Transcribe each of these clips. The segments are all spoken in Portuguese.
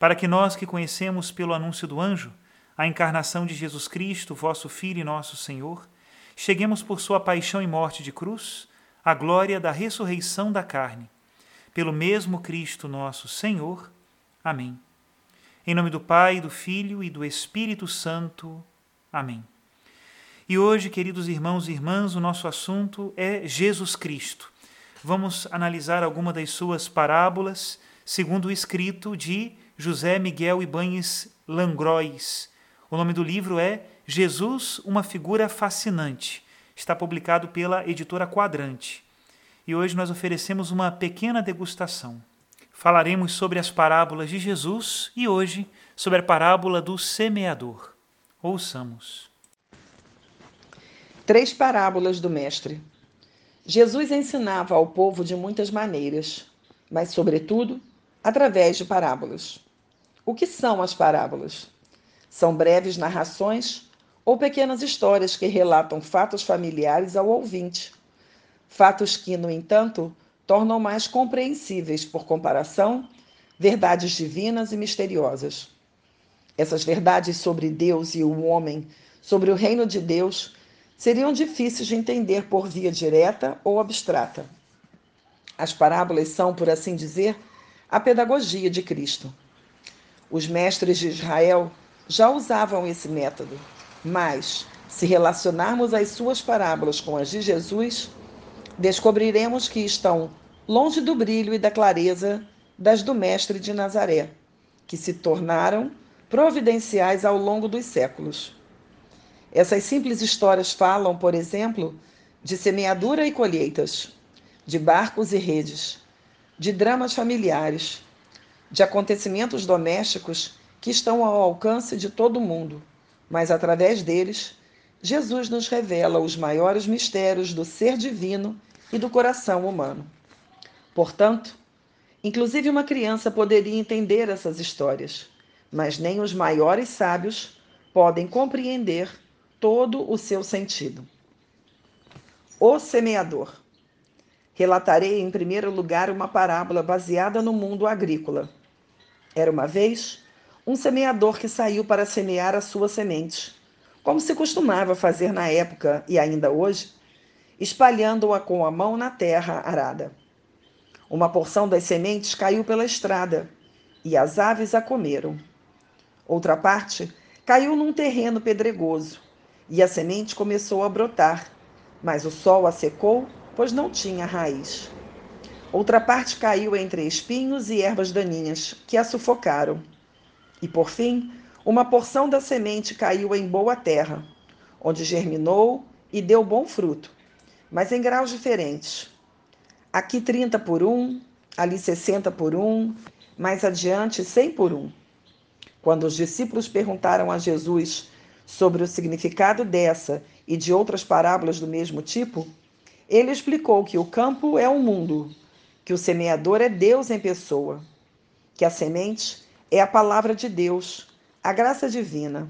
para que nós que conhecemos pelo anúncio do anjo a encarnação de Jesus Cristo, vosso Filho e nosso Senhor, cheguemos por sua paixão e morte de cruz à glória da ressurreição da carne. Pelo mesmo Cristo nosso Senhor. Amém. Em nome do Pai, do Filho e do Espírito Santo. Amém. E hoje, queridos irmãos e irmãs, o nosso assunto é Jesus Cristo. Vamos analisar alguma das suas parábolas, segundo o escrito de José Miguel Ibanes Langrois. O nome do livro é Jesus, uma figura fascinante. Está publicado pela editora Quadrante. E hoje nós oferecemos uma pequena degustação. Falaremos sobre as parábolas de Jesus e hoje sobre a parábola do semeador. Ouçamos. Três parábolas do Mestre. Jesus ensinava ao povo de muitas maneiras, mas, sobretudo, através de parábolas. O que são as parábolas? São breves narrações ou pequenas histórias que relatam fatos familiares ao ouvinte. Fatos que, no entanto, tornam mais compreensíveis, por comparação, verdades divinas e misteriosas. Essas verdades sobre Deus e o homem, sobre o reino de Deus, seriam difíceis de entender por via direta ou abstrata. As parábolas são, por assim dizer, a pedagogia de Cristo. Os mestres de Israel já usavam esse método, mas, se relacionarmos as suas parábolas com as de Jesus, descobriremos que estão longe do brilho e da clareza das do Mestre de Nazaré, que se tornaram providenciais ao longo dos séculos. Essas simples histórias falam, por exemplo, de semeadura e colheitas, de barcos e redes, de dramas familiares, de acontecimentos domésticos que estão ao alcance de todo mundo, mas através deles, Jesus nos revela os maiores mistérios do ser divino e do coração humano. Portanto, inclusive uma criança poderia entender essas histórias, mas nem os maiores sábios podem compreender todo o seu sentido. O semeador. Relatarei em primeiro lugar uma parábola baseada no mundo agrícola era uma vez um semeador que saiu para semear a sua semente, como se costumava fazer na época e ainda hoje, espalhando-a com a mão na terra arada. Uma porção das sementes caiu pela estrada e as aves a comeram. Outra parte caiu num terreno pedregoso e a semente começou a brotar, mas o sol a secou, pois não tinha raiz. Outra parte caiu entre espinhos e ervas daninhas, que a sufocaram. E por fim, uma porção da semente caiu em boa terra, onde germinou e deu bom fruto, mas em graus diferentes. Aqui 30 por um, ali 60 por um, mais adiante 100 por um. Quando os discípulos perguntaram a Jesus sobre o significado dessa e de outras parábolas do mesmo tipo, ele explicou que o campo é o mundo que o semeador é Deus em pessoa, que a semente é a palavra de Deus, a graça divina.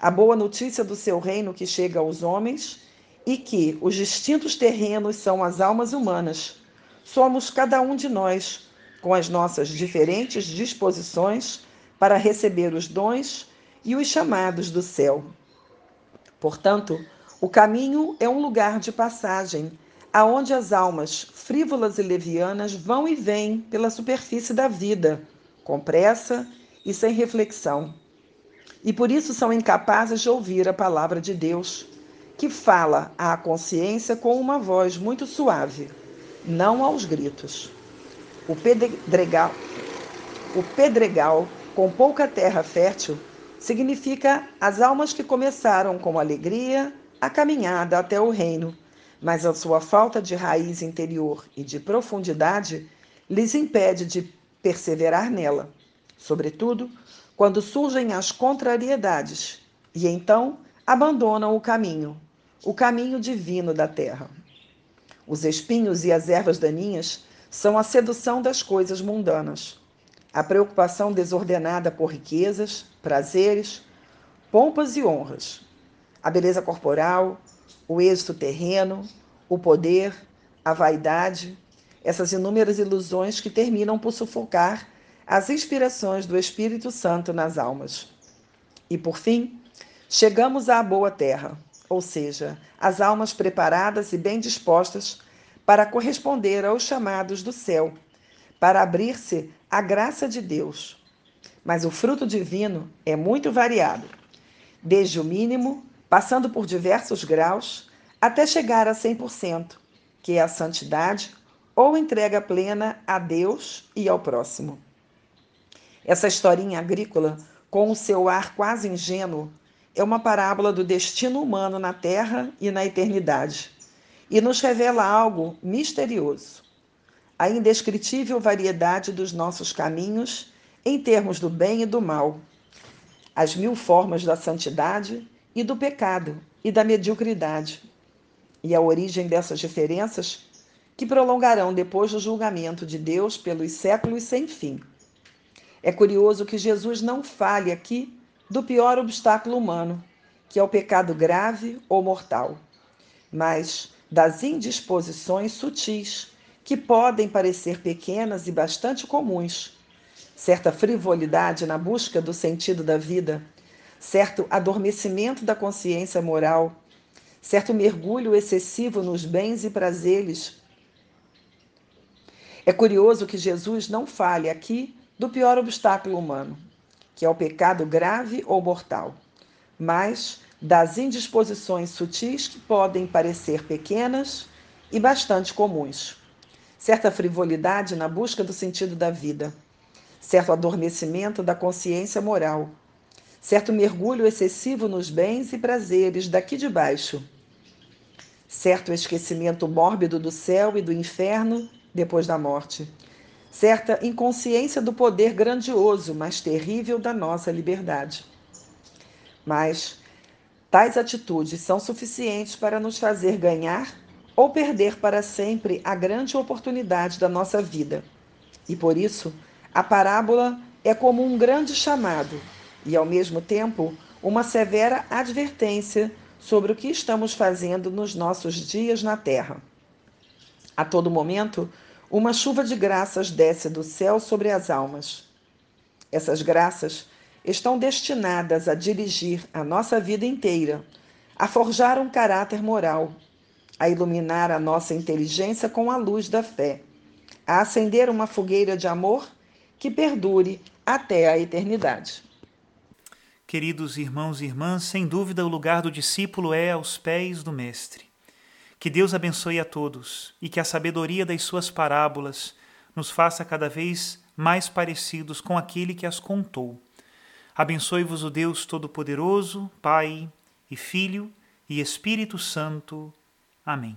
a boa notícia do seu reino que chega aos homens e que os distintos terrenos são as almas humanas. Somos cada um de nós, com as nossas diferentes disposições para receber os dons e os chamados do céu. Portanto, o caminho é um lugar de passagem, aonde as almas frívolas e levianas vão e vêm pela superfície da vida, com pressa e sem reflexão. E por isso são incapazes de ouvir a palavra de Deus, que fala à consciência com uma voz muito suave, não aos gritos. O pedregal, o pedregal com pouca terra fértil significa as almas que começaram com alegria a caminhada até o reino, mas a sua falta de raiz interior e de profundidade lhes impede de perseverar nela, sobretudo quando surgem as contrariedades, e então abandonam o caminho, o caminho divino da terra. Os espinhos e as ervas daninhas são a sedução das coisas mundanas, a preocupação desordenada por riquezas, prazeres, pompas e honras, a beleza corporal, o êxito terreno, o poder, a vaidade, essas inúmeras ilusões que terminam por sufocar as inspirações do Espírito Santo nas almas. E por fim, chegamos à boa terra, ou seja, as almas preparadas e bem dispostas para corresponder aos chamados do céu, para abrir-se à graça de Deus. Mas o fruto divino é muito variado, desde o mínimo, passando por diversos graus, até chegar a 100%, que é a santidade ou entrega plena a Deus e ao próximo. Essa historinha agrícola, com o seu ar quase ingênuo, é uma parábola do destino humano na terra e na eternidade e nos revela algo misterioso. A indescritível variedade dos nossos caminhos em termos do bem e do mal, as mil formas da santidade e do pecado e da mediocridade, e a origem dessas diferenças que prolongarão depois do julgamento de Deus pelos séculos sem fim. É curioso que Jesus não fale aqui do pior obstáculo humano, que é o pecado grave ou mortal, mas das indisposições sutis, que podem parecer pequenas e bastante comuns. Certa frivolidade na busca do sentido da vida, certo adormecimento da consciência moral, certo mergulho excessivo nos bens e prazeres. É curioso que Jesus não fale aqui do pior obstáculo humano, que é o pecado grave ou mortal, mas das indisposições sutis que podem parecer pequenas e bastante comuns. Certa frivolidade na busca do sentido da vida, certo adormecimento da consciência moral, certo mergulho excessivo nos bens e prazeres daqui de baixo, certo esquecimento mórbido do céu e do inferno depois da morte, certa inconsciência do poder grandioso, mas terrível da nossa liberdade. Mas tais atitudes são suficientes para nos fazer ganhar ou perder para sempre a grande oportunidade da nossa vida. E por isso, a parábola é como um grande chamado e, ao mesmo tempo, uma severa advertência sobre o que estamos fazendo nos nossos dias na terra. A todo momento, uma chuva de graças desce do céu sobre as almas. Essas graças estão destinadas a dirigir a nossa vida inteira, a forjar um caráter moral, a iluminar a nossa inteligência com a luz da fé, a acender uma fogueira de amor que perdure até a eternidade. Queridos irmãos e irmãs, sem dúvida o lugar do discípulo é aos pés do Mestre. Que Deus abençoe a todos e que a sabedoria das suas parábolas nos faça cada vez mais parecidos com aquele que as contou. Abençoe-vos o Deus Todo-Poderoso, Pai e Filho e Espírito Santo. Amém.